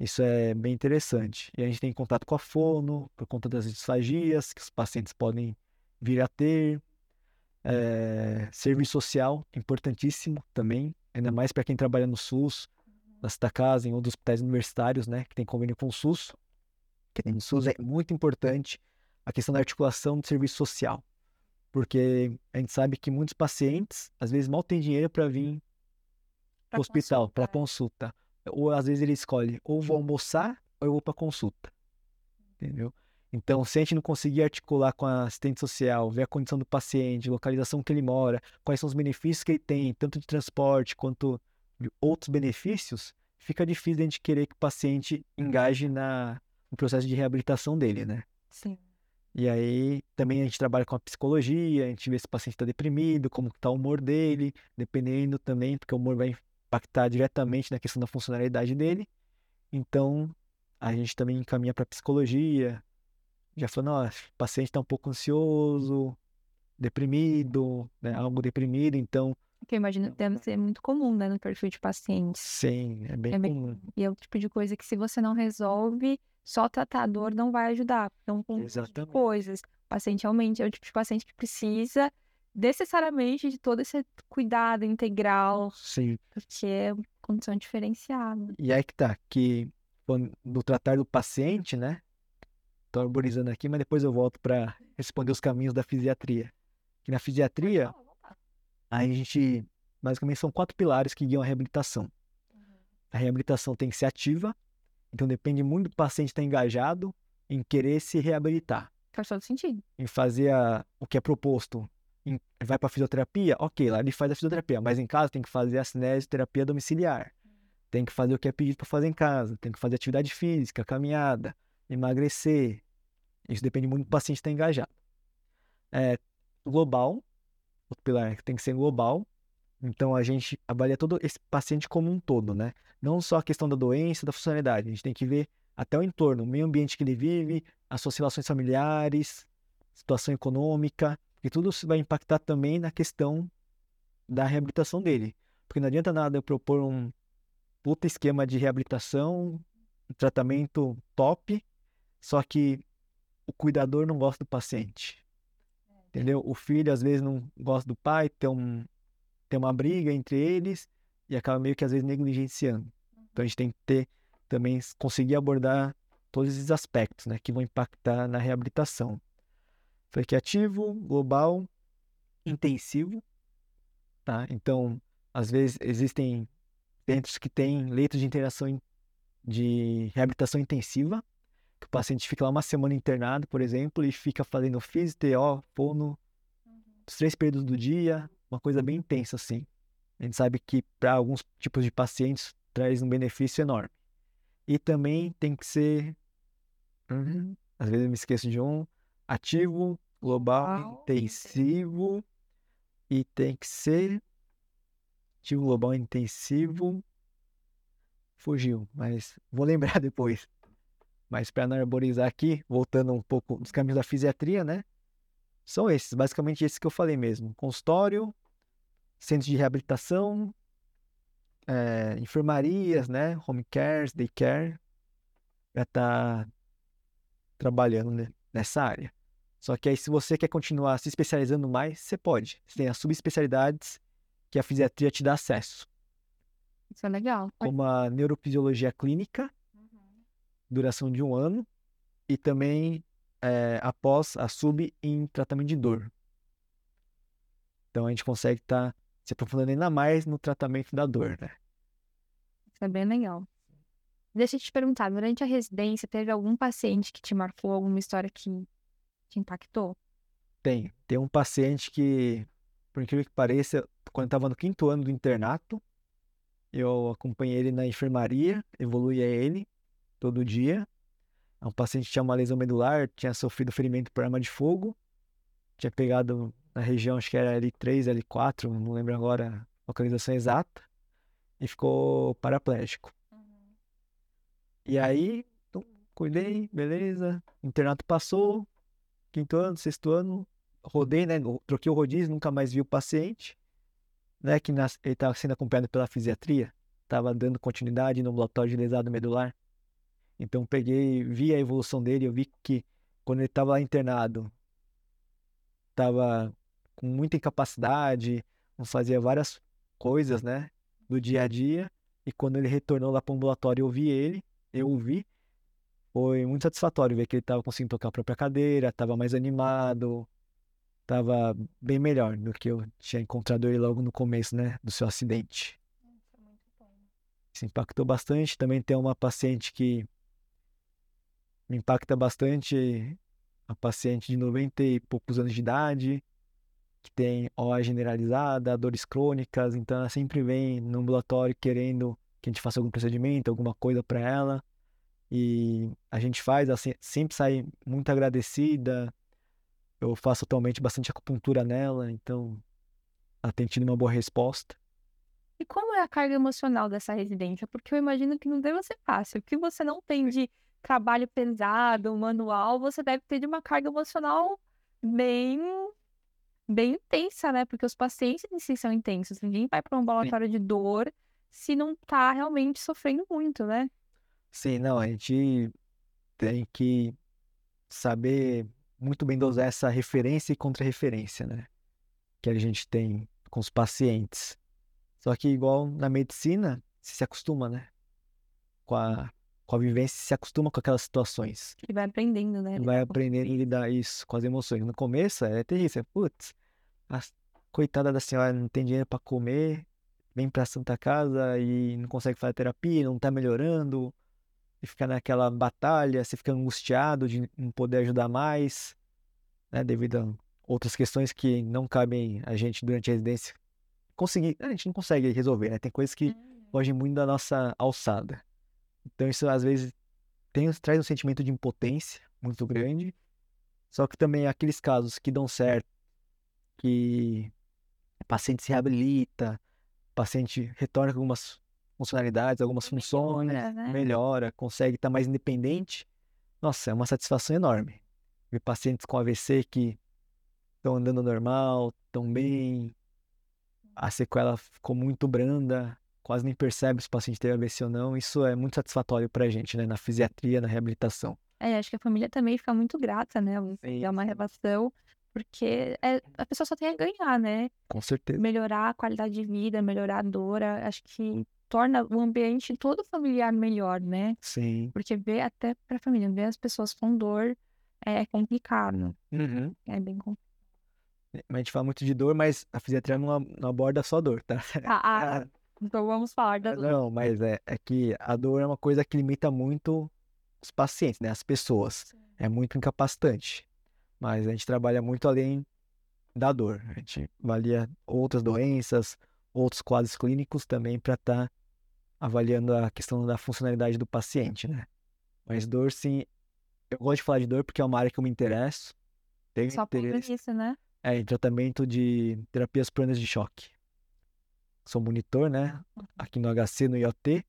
S2: isso é bem interessante. E a gente tem contato com a fono, por conta das disfagias que os pacientes podem vir a ter. É, serviço social, importantíssimo também, ainda mais para quem trabalha no SUS. na Santa Casa, em um dos hospitais universitários, né, que tem convênio com o SUS. Que tem o SUS é muito importante a questão da articulação do serviço social. Porque a gente sabe que muitos pacientes, às vezes, mal têm dinheiro para vir para o hospital, para consulta. Ou às vezes ele escolhe, ou vou almoçar, ou eu vou para consulta. Entendeu? Então, se a gente não conseguir articular com a assistente social, ver a condição do paciente, localização que ele mora, quais são os benefícios que ele tem, tanto de transporte quanto de outros benefícios, fica difícil a gente querer que o paciente engaje na, no processo de reabilitação dele, né?
S1: Sim.
S2: E aí também a gente trabalha com a psicologia, a gente vê se o paciente está deprimido, como está o humor dele, dependendo também, porque o humor vai impactar diretamente na questão da funcionalidade dele. Então, a gente também encaminha para psicologia, já falando, ó, o paciente está um pouco ansioso, deprimido, né, algo deprimido, então...
S1: Que eu imagino que deve ser muito comum, né, no perfil de pacientes.
S2: Sim, é bem, é bem comum.
S1: E é o tipo de coisa que se você não resolve, só tratar a dor não vai ajudar. Então, com
S2: Exatamente.
S1: coisas. O paciente realmente é o tipo de paciente que precisa necessariamente de todo esse cuidado integral.
S2: Sim.
S1: Porque é uma condição diferenciada.
S2: E aí que tá, que no tratar do paciente, né? Tô arborizando aqui, mas depois eu volto para responder os caminhos da fisiatria. Que na fisiatria, a gente basicamente são quatro pilares que guiam a reabilitação. A reabilitação tem que ser ativa, então depende muito do paciente estar engajado em querer se reabilitar.
S1: Faz todo sentido.
S2: Em fazer a, o que é proposto. Vai para fisioterapia? Ok, lá ele faz a fisioterapia, mas em casa tem que fazer a cinesioterapia domiciliar. Tem que fazer o que é pedido para fazer em casa, tem que fazer atividade física, caminhada, emagrecer. Isso depende muito do paciente estar engajado. É, global, o pilar tem que ser global. Então a gente avalia todo esse paciente como um todo, né? Não só a questão da doença, da funcionalidade. A gente tem que ver até o entorno, o meio ambiente que ele vive, as suas relações familiares, situação econômica, e tudo vai impactar também na questão da reabilitação dele. Porque não adianta nada eu propor um puta esquema de reabilitação, um tratamento top, só que o cuidador não gosta do paciente. Entendeu? O filho às vezes não gosta do pai, tem, um, tem uma briga entre eles e acaba meio que às vezes negligenciando. Então a gente tem que ter também conseguir abordar todos esses aspectos, né, que vão impactar na reabilitação. Foi global, intensivo, tá? Então, às vezes existem centros que têm leitos de internação de reabilitação intensiva, que o paciente fica lá uma semana internado, por exemplo, e fica fazendo fisio, fono, os três períodos do dia, uma coisa bem intensa assim. A gente sabe que para alguns tipos de pacientes traz um benefício enorme. E também tem que ser, uhum, às vezes eu me esqueço de um, ativo, global, intensivo, e tem que ser ativo global intensivo. Fugiu, mas vou lembrar depois. Mas para não arborizar aqui, voltando um pouco dos caminhos da fisiatria, né? São esses, basicamente esses que eu falei mesmo: consultório, centros de reabilitação, é, enfermarias, né? Home cares, day care, para estar tá trabalhando né? nessa área. Só que aí, se você quer continuar se especializando mais, você pode. Você tem as subespecialidades que a fisiatria te dá acesso.
S1: Isso é legal.
S2: Como a neurofisiologia clínica, duração de um ano, e também é, após a sub em tratamento de dor. Então a gente consegue estar tá se aprofundando ainda mais no tratamento da dor, né?
S1: Isso é bem legal. Deixa eu te perguntar, durante a residência, teve algum paciente que te marcou, alguma história que te impactou?
S2: Tem. Tem um paciente que, por incrível que pareça, quando estava no quinto ano do internato, eu acompanhei ele na enfermaria, evoluía ele, todo dia. É um paciente que tinha uma lesão medular, tinha sofrido ferimento por arma de fogo, tinha pegado na região, acho que era L3, L4, não lembro agora a localização exata, e ficou paraplégico. Uhum. E aí, então, cuidei, beleza, o internato passou, quinto ano, sexto ano, rodei, né, troquei o rodízio, nunca mais vi o paciente, né, que nas, ele estava sendo acompanhado pela fisiatria, estava dando continuidade no ambulatório de lesado medular. Então peguei, vi a evolução dele, eu vi que quando ele estava internado, estava com muita incapacidade, não fazia várias coisas, né, do dia a dia, E quando ele retornou lá para o ambulatório, eu vi ele, eu o vi. Foi muito satisfatório ver que ele estava conseguindo tocar a própria cadeira, estava mais animado, estava bem melhor do que eu tinha encontrado ele logo no começo, né, do seu acidente. Isso impactou bastante. Também tem uma paciente que me impacta bastante, a paciente de 90 e poucos anos de idade, que tem OA generalizada, dores crônicas, então ela sempre vem no ambulatório querendo que a gente faça algum procedimento, alguma coisa para ela. E a gente faz, ela sempre sai muito agradecida. Eu faço atualmente bastante acupuntura nela, então ela tem tido uma boa resposta.
S1: E como é a carga emocional dessa residência? Porque eu imagino que não deve ser fácil. O que você não tem de trabalho pesado, manual, você deve ter de uma carga emocional bem bem intensa, né? Porque os pacientes em si são intensos. Ninguém vai para um ambulatório de dor se não tá realmente sofrendo muito, né?
S2: Sim, não, a gente tem que saber muito bem dosar essa referência e contra-referência, né? Que a gente tem com os pacientes. Só que igual na medicina, se acostuma, né? Com a, com a vivência, se acostuma com aquelas situações.
S1: E vai aprendendo, né?
S2: Vai aprendendo a lidar isso com as emoções. No começo é terrível. Putz, a coitada da senhora não tem dinheiro para comer, vem para Santa Casa e não consegue fazer terapia, não tá melhorando, e fica naquela batalha, você fica angustiado de não poder ajudar mais, né, devido a outras questões que não cabem a gente durante a residência conseguir, a gente não consegue resolver, né? Tem coisas que uhum. fogem muito da nossa alçada. Então isso às vezes tem, traz um sentimento de impotência muito grande. Só que também aqueles casos que dão certo, que o paciente se reabilita, o paciente retorna com algumas funcionalidades, algumas funções, melhora, né? melhora consegue estar mais independente. Nossa, é uma satisfação enorme. Ver pacientes com AVC que estão andando normal, estão bem, a sequela ficou muito branda, quase nem percebe se o paciente teve AVC ou não. Isso é muito satisfatório para a gente, né? Na fisiatria, na reabilitação.
S1: É, acho que a família também fica muito grata, né? É uma relação porque é, a pessoa só tem a ganhar, né?
S2: Com certeza.
S1: Melhorar a qualidade de vida, melhorar a dor, acho que torna o ambiente todo familiar melhor, né?
S2: Sim.
S1: Porque ver até para a família, ver as pessoas com dor é complicado.
S2: Uhum.
S1: É bem complicado.
S2: A gente fala muito de dor, mas a fisiatria não, não aborda só dor, tá?
S1: Ah, ah, então vamos falar da dor.
S2: Não, mas é, é que a dor é uma coisa que limita muito os pacientes, né? As pessoas. Sim. É muito incapacitante. Mas a gente trabalha muito além da dor. A gente avalia outras doenças, outros quadros clínicos também para estar tá avaliando a questão da funcionalidade do paciente, né? Mas dor, sim, eu gosto de falar de dor porque é uma área que eu me interesso.
S1: Tenho Só interesse. isso, né?
S2: É, em tratamento de terapias prânicas de choque. Sou monitor, né? Aqui no HC, no IoT,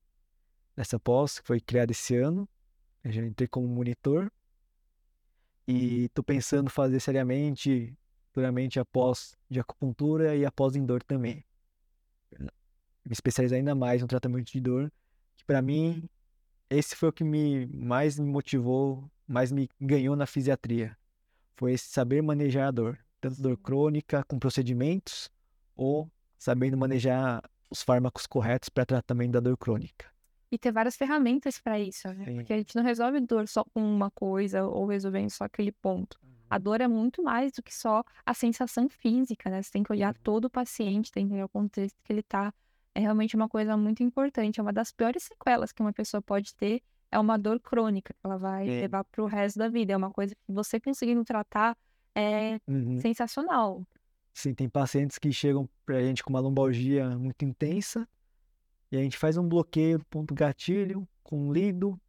S2: nessa pós, que foi criada esse ano. Eu já entrei como monitor. E tô pensando fazer seriamente, futuramente, após de acupuntura e após em dor também. Me especializar ainda mais no tratamento de dor, que para mim, esse foi o que me mais me motivou, mais me ganhou na fisiatria. Foi esse saber manejar a dor tanto dor crônica com procedimentos ou sabendo manejar os fármacos corretos para tratamento da dor crônica.
S1: E ter várias ferramentas para isso, né? Sim. Porque a gente não resolve dor só com uma coisa ou resolvendo só aquele ponto. A uhum. dor é muito mais do que só a sensação física, né? Você tem que olhar uhum. todo o paciente, tem que entender o contexto que ele está. É realmente uma coisa muito importante. É uma das piores sequelas que uma pessoa pode ter é uma dor crônica que ela vai Sim. levar para o resto da vida. É uma coisa que você conseguindo tratar é uhum. sensacional.
S2: Sim, tem pacientes que chegam pra gente com uma lombalgia muito intensa e a gente faz um bloqueio do ponto gatilho com lido.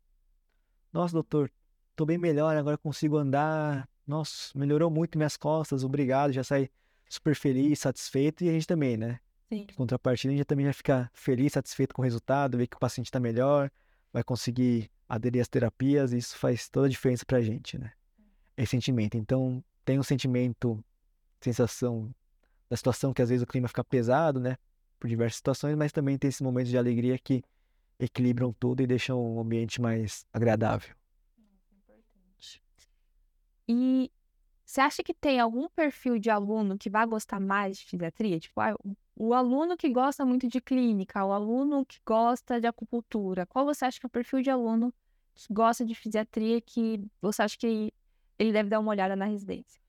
S2: Nossa, doutor, tô bem melhor, agora consigo andar. Nossa, melhorou muito minhas costas, obrigado. Já sai super feliz, satisfeito e a gente também, né?
S1: Sim.
S2: Em contrapartida, a gente também já fica feliz, satisfeito com o resultado, ver que o paciente está melhor, vai conseguir aderir às terapias, e isso faz toda a diferença pra gente, né? Esse sentimento. Então, tem um sentimento, sensação da situação que às vezes o clima fica pesado, né? Por diversas situações, mas também tem esses momentos de alegria que equilibram tudo e deixam o ambiente mais agradável.
S1: E você acha que tem algum perfil de aluno que vai gostar mais de fisiatria? Tipo, ah, o aluno que gosta muito de clínica, o aluno que gosta de acupuntura, qual você acha que é o perfil de aluno que gosta de fisiatria que você acha que ele deve dar uma olhada na residência?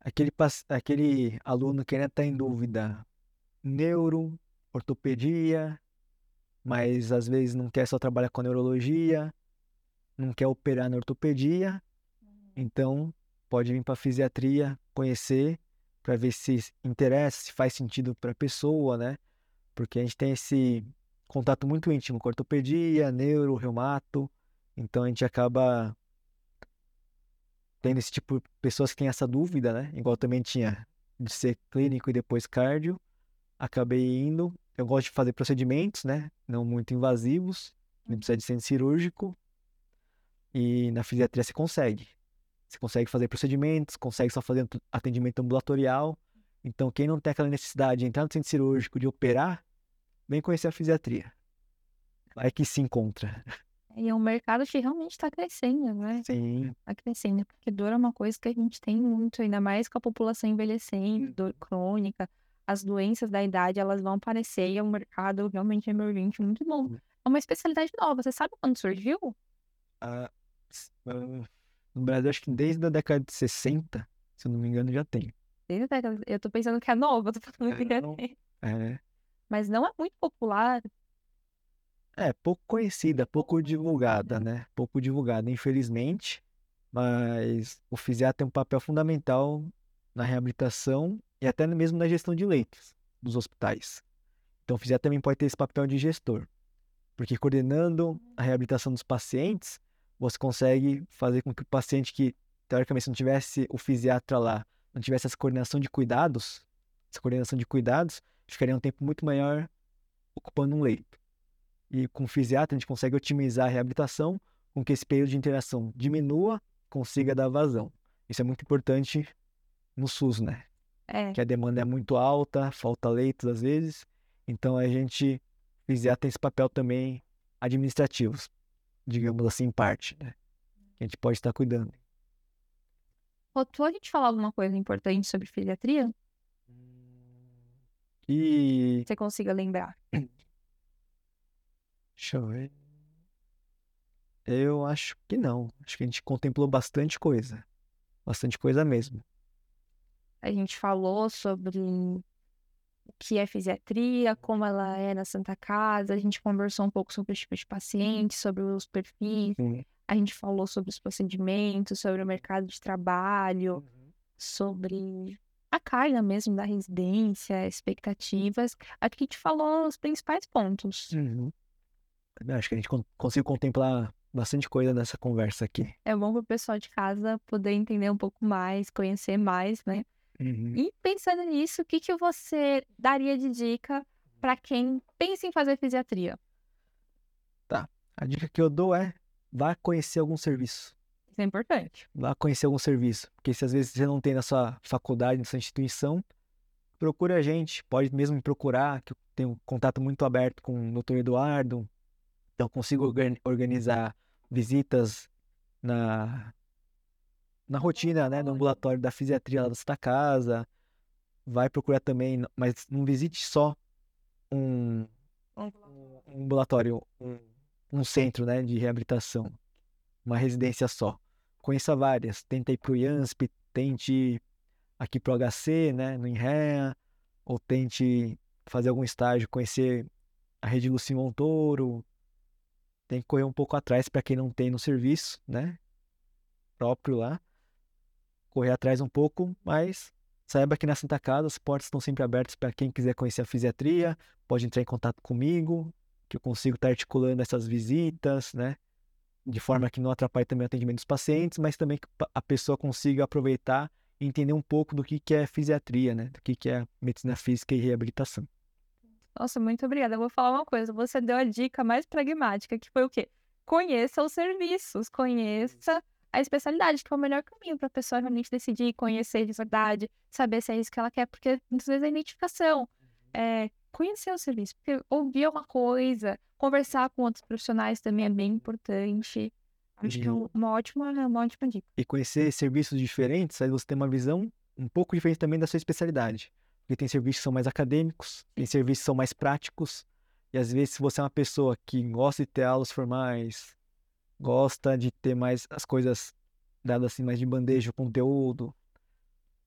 S2: Aquele, aquele aluno que ainda está em dúvida, neuro, ortopedia, mas às vezes não quer só trabalhar com neurologia, não quer operar na ortopedia, uhum. então pode vir para fisiatria, conhecer, para ver se interessa, se faz sentido para a pessoa, né? Porque a gente tem esse contato muito íntimo com ortopedia, neuro, reumato, então a gente acaba tendo esse tipo de pessoas que têm essa dúvida, né? Igual também tinha de ser clínico e depois cardio. Acabei indo. Eu gosto de fazer procedimentos, né? Não muito invasivos, não precisa de centro cirúrgico. E na fisiatria você consegue. Você consegue fazer procedimentos, consegue só fazer atendimento ambulatorial. Então, quem não tem aquela necessidade de entrar no centro cirúrgico, de operar, vem conhecer a fisiatria. Vai que se encontra.
S1: E é um mercado que realmente está crescendo, né?
S2: Sim.
S1: Está crescendo, porque dor é uma coisa que a gente tem muito, ainda mais com a população envelhecendo, dor crônica, as doenças da idade, elas vão aparecer e é um mercado realmente emergente muito bom. Hum. É uma especialidade nova. Você sabe quando surgiu?
S2: Ah, no Brasil, acho que desde a década de 60, se eu não me engano, já tem.
S1: Desde a década... Eu tô pensando que é nova, tô falando que já
S2: tem. É.
S1: Mas não é muito popular.
S2: É, pouco conhecida, pouco divulgada, né? Pouco divulgada, infelizmente. Mas o fisiatra tem um papel fundamental na reabilitação e até mesmo na gestão de leitos dos hospitais. Então, o fisiatra também pode ter esse papel de gestor, porque coordenando a reabilitação dos pacientes, você consegue fazer com que o paciente que, teoricamente, se não tivesse o fisiatra lá, não tivesse essa coordenação de cuidados, essa coordenação de cuidados, ficaria um tempo muito maior ocupando um leito. E com o fisiatra a gente consegue otimizar a reabilitação com que esse período de interação diminua, consiga dar vazão. Isso é muito importante no SUS, né?
S1: É.
S2: Que a demanda é muito alta, falta leitos às vezes. Então a gente, fisiatra tem esse papel também administrativo, digamos assim, em parte, né? Que a gente pode estar cuidando.
S1: Faltou a gente falar alguma coisa importante sobre fisiatria?
S2: E.
S1: Você consiga lembrar.
S2: Deixa eu ver. Eu acho que não. Acho que a gente contemplou bastante coisa. Bastante coisa mesmo.
S1: A gente falou sobre o que é fisiatria, como ela é na Santa Casa, a gente conversou um pouco sobre os tipos de pacientes, sobre os perfis,
S2: Sim.
S1: a gente falou sobre os procedimentos, sobre o mercado de trabalho,
S2: Uhum.
S1: sobre a carga mesmo da residência, expectativas. Acho que a gente falou os principais pontos.
S2: Uhum. Acho que a gente con- conseguiu contemplar bastante coisa nessa conversa aqui.
S1: É bom para o pessoal de casa poder entender um pouco mais, conhecer mais, né?
S2: Uhum.
S1: E pensando nisso, o que, que você daria de dica para quem pensa em fazer fisiatria?
S2: A dica que eu dou é vá conhecer algum serviço.
S1: Isso é importante.
S2: Vá conhecer algum serviço. Porque se às vezes você não tem na sua faculdade, na sua instituição, procure a gente. Pode mesmo me procurar, que eu tenho um contato muito aberto com o doutor Eduardo. Então consigo organ- organizar visitas na, na rotina, né? No ambulatório da fisiatria lá da sua casa. Vai procurar também, mas não visite só um, um ambulatório, um, um centro, né, de reabilitação, uma residência só. Conheça várias. Tenta ir para o IANSP, tente aqui para o HC, né, no INREA, ou tente fazer algum estágio, conhecer a rede Luci Montoro. Tem que correr um pouco atrás para quem não tem no serviço, né, próprio lá. Correr atrás um pouco, mas saiba que na Santa Casa as portas estão sempre abertas para quem quiser conhecer a fisiatria, pode entrar em contato comigo, que eu consigo estar articulando essas visitas, né? De forma que não atrapalhe também o atendimento dos pacientes, mas também que a pessoa consiga aproveitar e entender um pouco do que, que é fisiatria, né? Do que, que é medicina física e reabilitação.
S1: Nossa, muito obrigada. Eu vou falar uma coisa. Você deu a dica mais pragmática, que foi o quê? Conheça os serviços, conheça a especialidade, que é o melhor caminho para a pessoa realmente decidir, conhecer de verdade, saber se é isso que ela quer, porque muitas vezes é identificação. É, conhecer o serviço, porque ouvir uma coisa, conversar com outros profissionais também é bem importante. Acho que é
S2: E,
S1: uma ótima, uma ótima dica.
S2: e conhecer serviços diferentes, aí você tem uma visão um pouco diferente também da sua especialidade. Porque tem serviços que são mais acadêmicos, tem serviços que são mais práticos. E às vezes, se você é uma pessoa que gosta de ter aulas formais, gosta de ter mais as coisas dadas assim mais de bandeja, o conteúdo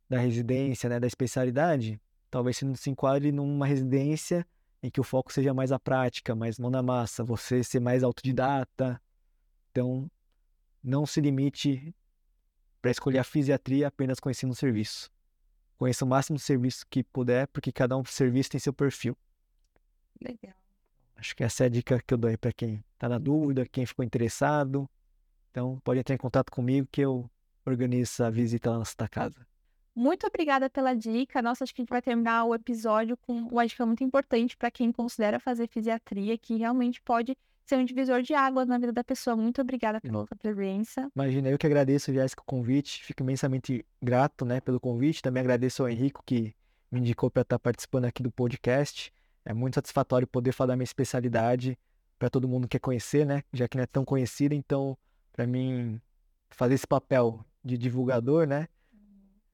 S2: da residência, né, da especialidade, talvez você não se enquadre numa residência em que o foco seja mais a prática, mais mão na massa, você ser mais autodidata. Então, não se limite para escolher a fisiatria apenas com ensino serviço. Conheça o máximo de serviço que puder, porque cada um serviço tem seu perfil.
S1: Legal.
S2: Acho que essa é a dica que eu dou aí para quem está na dúvida, quem ficou interessado. Então, pode entrar em contato comigo que eu organizo a visita lá na Santa Casa.
S1: Muito obrigada pela dica. Nossa, acho que a gente vai terminar o episódio com uma dica muito importante para quem considera fazer fisiatria, que realmente pode ser um divisor de águas na vida da pessoa. Muito obrigada pela sua presença.
S2: Imagina, eu que agradeço, Jéssica, o convite. Fico imensamente grato né, pelo convite. Também agradeço ao Henrico que me indicou para estar participando aqui do podcast. É muito satisfatório poder falar da minha especialidade para todo mundo que quer conhecer, né? Já que não é tão conhecida, então, para mim, fazer esse papel de divulgador, né?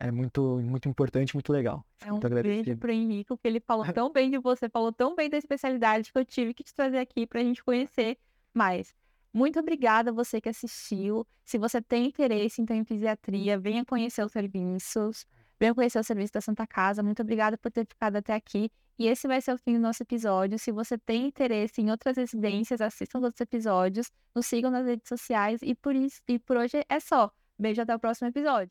S2: é muito, muito importante, muito legal.
S1: É um beijo pro Henrico, que ele falou tão bem de você, falou tão bem da especialidade que eu tive que te trazer aqui para a gente conhecer mais. Muito obrigada a você que assistiu. Se você tem interesse então, em fisiatria, venha conhecer os serviços, venha conhecer o serviço da Santa Casa. Muito obrigada por ter ficado até aqui. E esse vai ser o fim do nosso episódio. Se você tem interesse em outras residências, assistam os outros episódios, nos sigam nas redes sociais. E por, isso, e por hoje é só. Beijo até o próximo episódio.